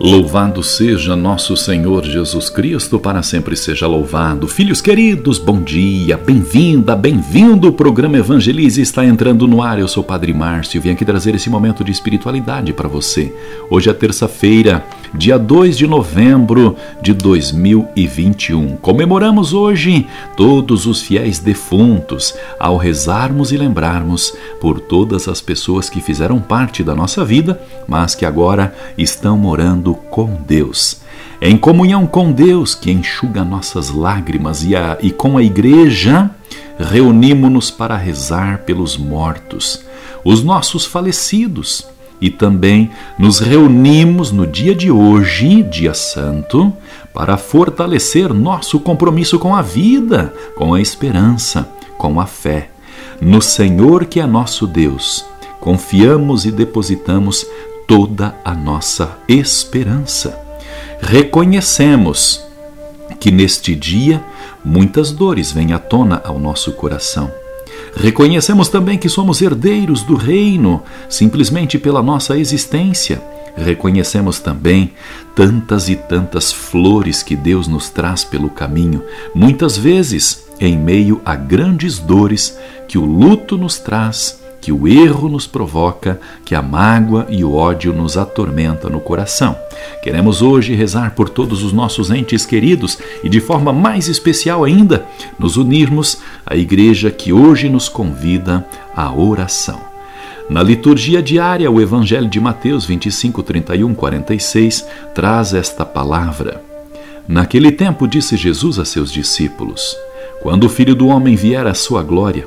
Louvado seja nosso Senhor Jesus Cristo, para sempre seja louvado. Filhos queridos, bom dia, bem-vinda, bem-vindo. O programa Evangelize está entrando no ar. Eu sou o Padre Márcio e vim aqui trazer esse momento de espiritualidade para você. Hoje é terça-feira, dia 2 de novembro de 2021. Comemoramos hoje todos os fiéis defuntos ao rezarmos e lembrarmos por todas as pessoas que fizeram parte da nossa vida, mas que agora estão morando com Deus. Em comunhão com Deus, que enxuga nossas lágrimas, e, a, e com a Igreja, reunimos-nos para rezar pelos mortos, os nossos falecidos e também nos reunimos no dia de hoje, dia santo, para fortalecer nosso compromisso com a vida, com a esperança, com a fé. No Senhor que é nosso Deus, confiamos e depositamos toda a nossa esperança. Reconhecemos que neste dia muitas dores vêm à tona ao nosso coração Reconhecemos também que somos herdeiros do reino simplesmente pela nossa existência. Reconhecemos também tantas e tantas flores que Deus nos traz pelo caminho, muitas vezes em meio a grandes dores que o luto nos traz que o erro nos provoca, que a mágoa e o ódio nos atormenta no coração. Queremos hoje rezar por todos os nossos entes queridos e, de forma mais especial ainda, nos unirmos à igreja que hoje nos convida à oração. Na liturgia diária, o Evangelho de Mateus 25, 31, 46 traz esta palavra. Naquele tempo disse Jesus a seus discípulos: Quando o Filho do Homem vier à sua glória,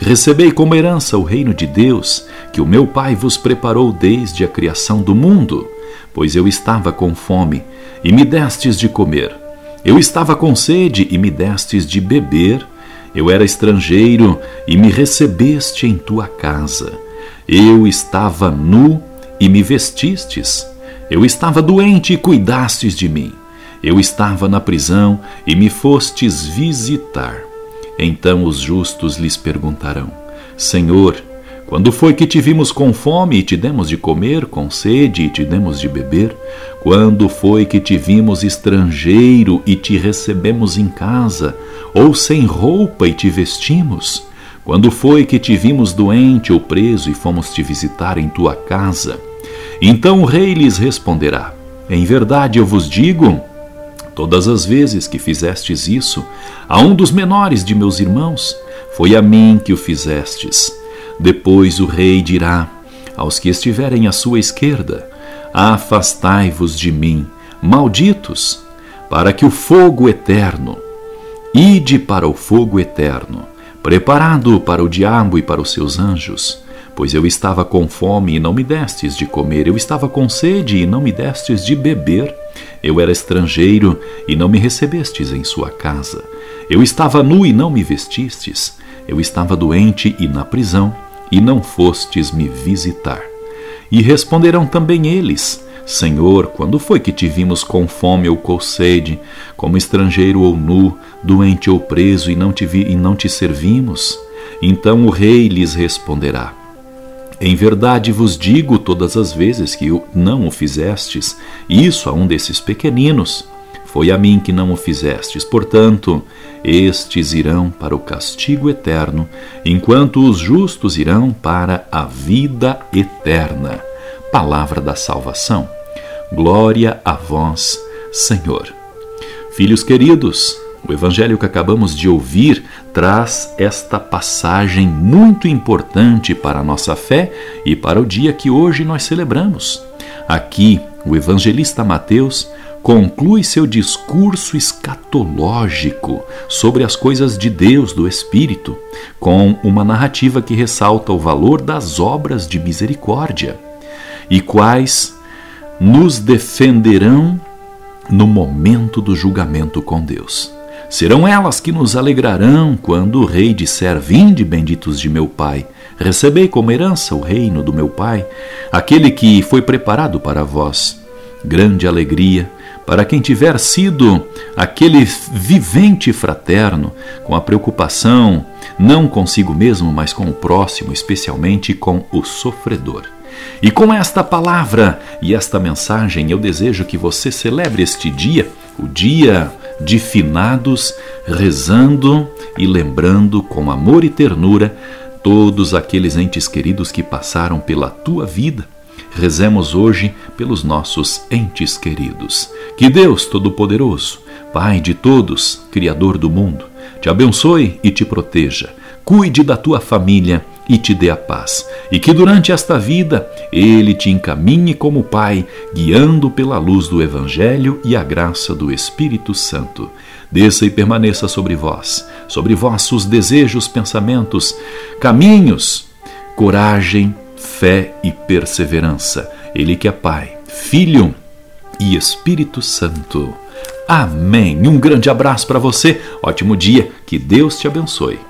Recebei como herança o reino de Deus, que o meu Pai vos preparou desde a criação do mundo. Pois eu estava com fome, e me destes de comer. Eu estava com sede, e me destes de beber. Eu era estrangeiro, e me recebeste em tua casa. Eu estava nu, e me vestistes. Eu estava doente, e cuidastes de mim. Eu estava na prisão, e me fostes visitar. Então os justos lhes perguntarão: Senhor, quando foi que te vimos com fome e te demos de comer, com sede e te demos de beber? Quando foi que te vimos estrangeiro e te recebemos em casa, ou sem roupa e te vestimos? Quando foi que te vimos doente ou preso e fomos te visitar em tua casa? Então o rei lhes responderá: Em verdade eu vos digo, Todas as vezes que fizestes isso a um dos menores de meus irmãos, foi a mim que o fizestes. Depois o rei dirá aos que estiverem à sua esquerda: Afastai-vos de mim, malditos, para que o fogo eterno, ide para o fogo eterno, preparado para o diabo e para os seus anjos. Pois eu estava com fome e não me destes de comer, eu estava com sede e não me destes de beber eu era estrangeiro e não me recebestes em sua casa. Eu estava nu e não me vestistes. Eu estava doente e na prisão e não fostes me visitar. E responderão também eles: Senhor, quando foi que te vimos com fome ou com sede, como estrangeiro ou nu, doente ou preso e não te vi e não te servimos? Então o rei lhes responderá: em verdade vos digo todas as vezes que não o fizestes, isso a um desses pequeninos, foi a mim que não o fizestes. Portanto, estes irão para o castigo eterno, enquanto os justos irão para a vida eterna. Palavra da salvação. Glória a vós, Senhor. Filhos queridos, o evangelho que acabamos de ouvir traz esta passagem muito importante para a nossa fé e para o dia que hoje nós celebramos. Aqui, o evangelista Mateus conclui seu discurso escatológico sobre as coisas de Deus, do Espírito, com uma narrativa que ressalta o valor das obras de misericórdia e quais nos defenderão no momento do julgamento com Deus. Serão elas que nos alegrarão quando o rei disser: Vinde, benditos de meu Pai, recebei como herança o reino do meu Pai, aquele que foi preparado para vós. Grande alegria para quem tiver sido aquele vivente fraterno, com a preocupação não consigo mesmo, mas com o próximo, especialmente com o sofredor. E com esta palavra e esta mensagem, eu desejo que você celebre este dia, o dia de finados, rezando e lembrando com amor e ternura todos aqueles entes queridos que passaram pela tua vida. Rezemos hoje pelos nossos entes queridos. Que Deus Todo-Poderoso, Pai de todos, Criador do mundo, te abençoe e te proteja. Cuide da tua família e te dê a paz. E que durante esta vida ele te encaminhe como Pai, guiando pela luz do Evangelho e a graça do Espírito Santo. Desça e permaneça sobre vós, sobre vossos desejos, pensamentos, caminhos, coragem, fé e perseverança. Ele que é Pai, Filho e Espírito Santo. Amém. Um grande abraço para você. Ótimo dia. Que Deus te abençoe.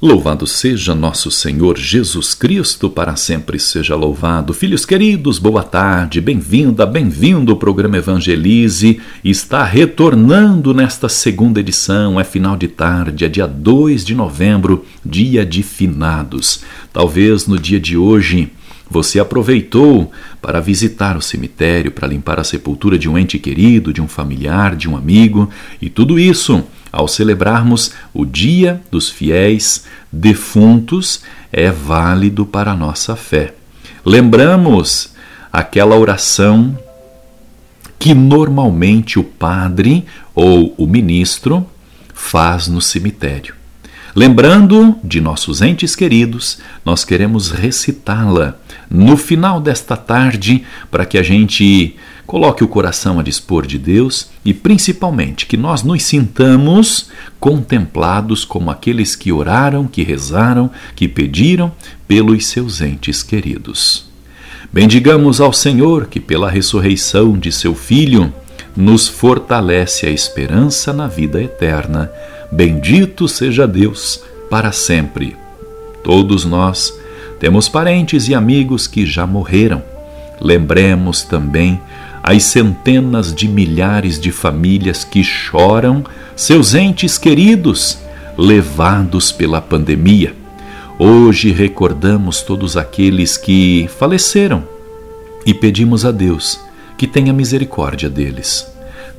Louvado seja nosso Senhor Jesus Cristo, para sempre seja louvado. Filhos queridos, boa tarde, bem-vinda, bem-vindo. O programa Evangelize está retornando nesta segunda edição. É final de tarde, é dia 2 de novembro, dia de finados. Talvez no dia de hoje você aproveitou para visitar o cemitério, para limpar a sepultura de um ente querido, de um familiar, de um amigo, e tudo isso ao celebrarmos o Dia dos Fiéis Defuntos, é válido para a nossa fé. Lembramos aquela oração que normalmente o padre ou o ministro faz no cemitério. Lembrando de nossos entes queridos, nós queremos recitá-la no final desta tarde para que a gente Coloque o coração a dispor de Deus e, principalmente, que nós nos sintamos contemplados como aqueles que oraram, que rezaram, que pediram pelos seus entes queridos. Bendigamos ao Senhor que, pela ressurreição de seu Filho, nos fortalece a esperança na vida eterna. Bendito seja Deus para sempre. Todos nós temos parentes e amigos que já morreram. Lembremos também as centenas de milhares de famílias que choram seus entes queridos levados pela pandemia. Hoje recordamos todos aqueles que faleceram e pedimos a Deus que tenha misericórdia deles.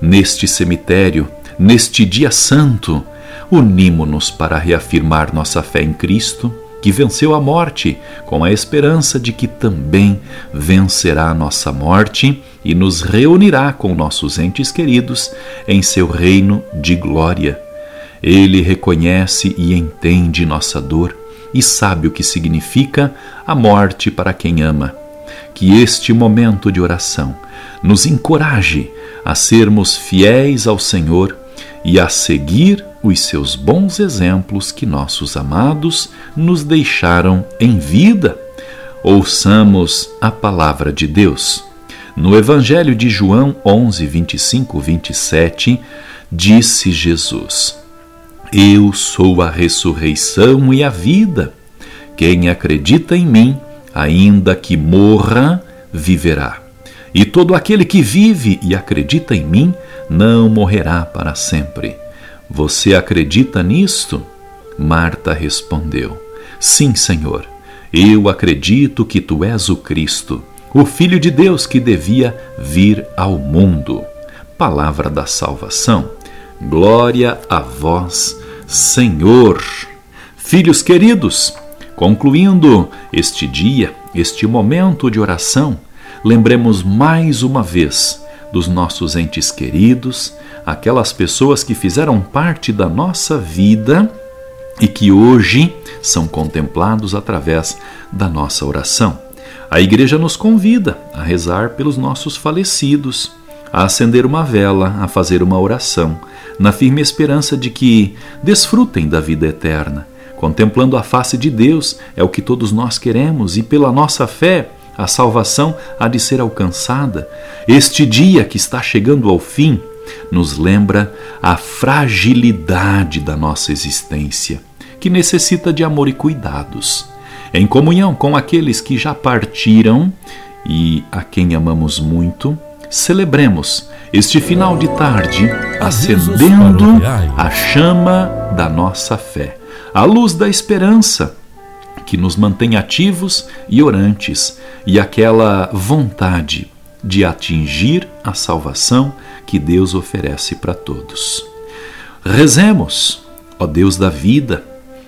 Neste cemitério, neste dia santo, unimo-nos para reafirmar nossa fé em Cristo que venceu a morte, com a esperança de que também vencerá a nossa morte e nos reunirá com nossos entes queridos em seu reino de glória. Ele reconhece e entende nossa dor e sabe o que significa a morte para quem ama. Que este momento de oração nos encoraje a sermos fiéis ao Senhor e a seguir os seus bons exemplos que nossos amados nos deixaram em vida. Ouçamos a palavra de Deus. No Evangelho de João 11, 25, 27, disse Jesus: Eu sou a ressurreição e a vida. Quem acredita em mim, ainda que morra, viverá. E todo aquele que vive e acredita em mim, não morrerá para sempre. Você acredita nisto? Marta respondeu: Sim, Senhor. Eu acredito que tu és o Cristo, o Filho de Deus que devia vir ao mundo. Palavra da salvação. Glória a vós, Senhor. Filhos queridos, concluindo este dia, este momento de oração, lembremos mais uma vez dos nossos entes queridos, aquelas pessoas que fizeram parte da nossa vida e que hoje são contemplados através da nossa oração. A igreja nos convida a rezar pelos nossos falecidos, a acender uma vela, a fazer uma oração, na firme esperança de que desfrutem da vida eterna. Contemplando a face de Deus é o que todos nós queremos e pela nossa fé a salvação há de ser alcançada. Este dia que está chegando ao fim nos lembra a fragilidade da nossa existência, que necessita de amor e cuidados. Em comunhão com aqueles que já partiram e a quem amamos muito, celebremos este final de tarde acendendo a chama da nossa fé, a luz da esperança que nos mantém ativos e orantes, e aquela vontade de atingir a salvação que Deus oferece para todos. Rezemos, ó Deus da vida,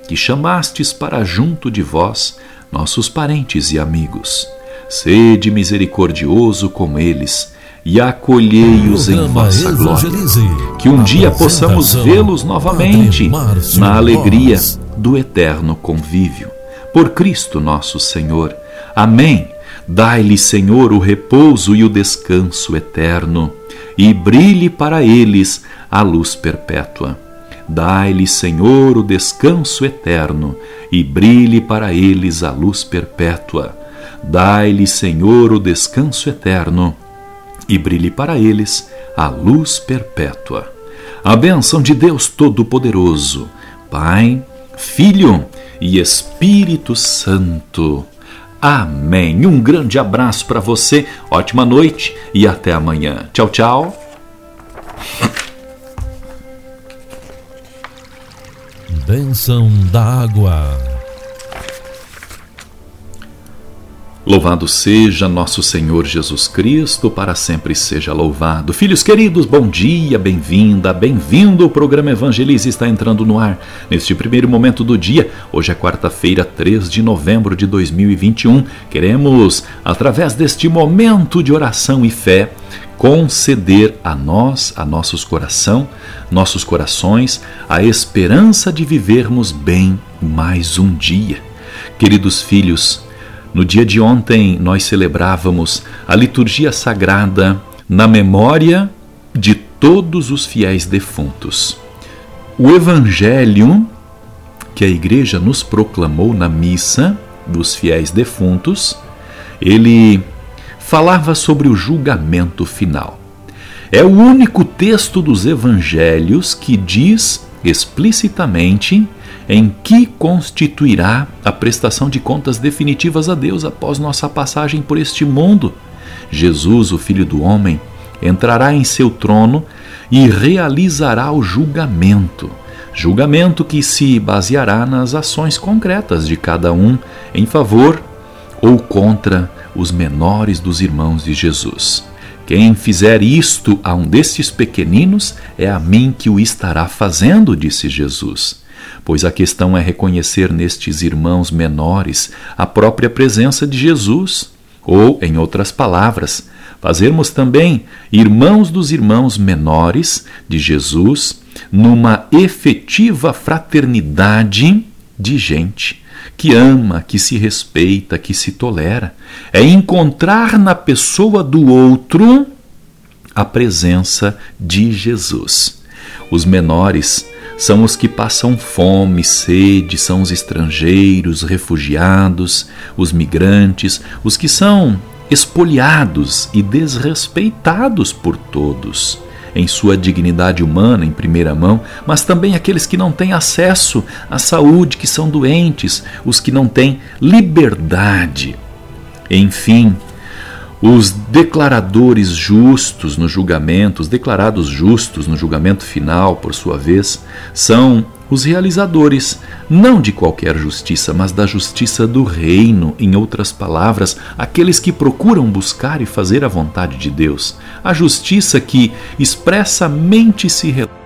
que chamastes para junto de vós nossos parentes e amigos. Sede misericordioso com eles e acolhei-os em vossa glória. Que um dia possamos vê-los novamente na alegria do eterno convívio por Cristo nosso Senhor. Amém. Dai-lhe, Senhor, o repouso e o descanso eterno, e brilhe para eles a luz perpétua. Dai-lhe, Senhor, o descanso eterno, e brilhe para eles a luz perpétua. Dai-lhe, Senhor, o descanso eterno, e brilhe para eles a luz perpétua. A bênção de Deus Todo-Poderoso, Pai, Filho e Espírito Santo. Amém. Um grande abraço para você, ótima noite e até amanhã. Tchau, tchau. Bênção da água. Louvado seja nosso Senhor Jesus Cristo, para sempre seja louvado. Filhos queridos, bom dia, bem-vinda, bem-vindo. O programa Evangelize está entrando no ar neste primeiro momento do dia. Hoje é quarta-feira, 3 de novembro de 2021. Queremos, através deste momento de oração e fé, conceder a nós, a nossos coração, nossos corações, a esperança de vivermos bem mais um dia. Queridos filhos, no dia de ontem, nós celebrávamos a liturgia sagrada na memória de todos os fiéis defuntos. O evangelho que a igreja nos proclamou na missa dos fiéis defuntos, ele falava sobre o julgamento final. É o único texto dos evangelhos que diz explicitamente em que constituirá a prestação de contas definitivas a Deus após nossa passagem por este mundo. Jesus, o Filho do Homem, entrará em seu trono e realizará o julgamento. Julgamento que se baseará nas ações concretas de cada um em favor ou contra os menores dos irmãos de Jesus. Quem fizer isto a um destes pequeninos, é a mim que o estará fazendo, disse Jesus pois a questão é reconhecer nestes irmãos menores a própria presença de Jesus, ou, em outras palavras, fazermos também irmãos dos irmãos menores de Jesus numa efetiva fraternidade de gente que ama, que se respeita, que se tolera. É encontrar na pessoa do outro a presença de Jesus. Os menores são os que passam fome, sede, são os estrangeiros, refugiados, os migrantes, os que são espoliados e desrespeitados por todos em sua dignidade humana em primeira mão, mas também aqueles que não têm acesso à saúde, que são doentes, os que não têm liberdade. Enfim, os declaradores justos no julgamento, os declarados justos no julgamento final, por sua vez, são os realizadores, não de qualquer justiça, mas da justiça do reino, em outras palavras, aqueles que procuram buscar e fazer a vontade de Deus, a justiça que expressamente se relata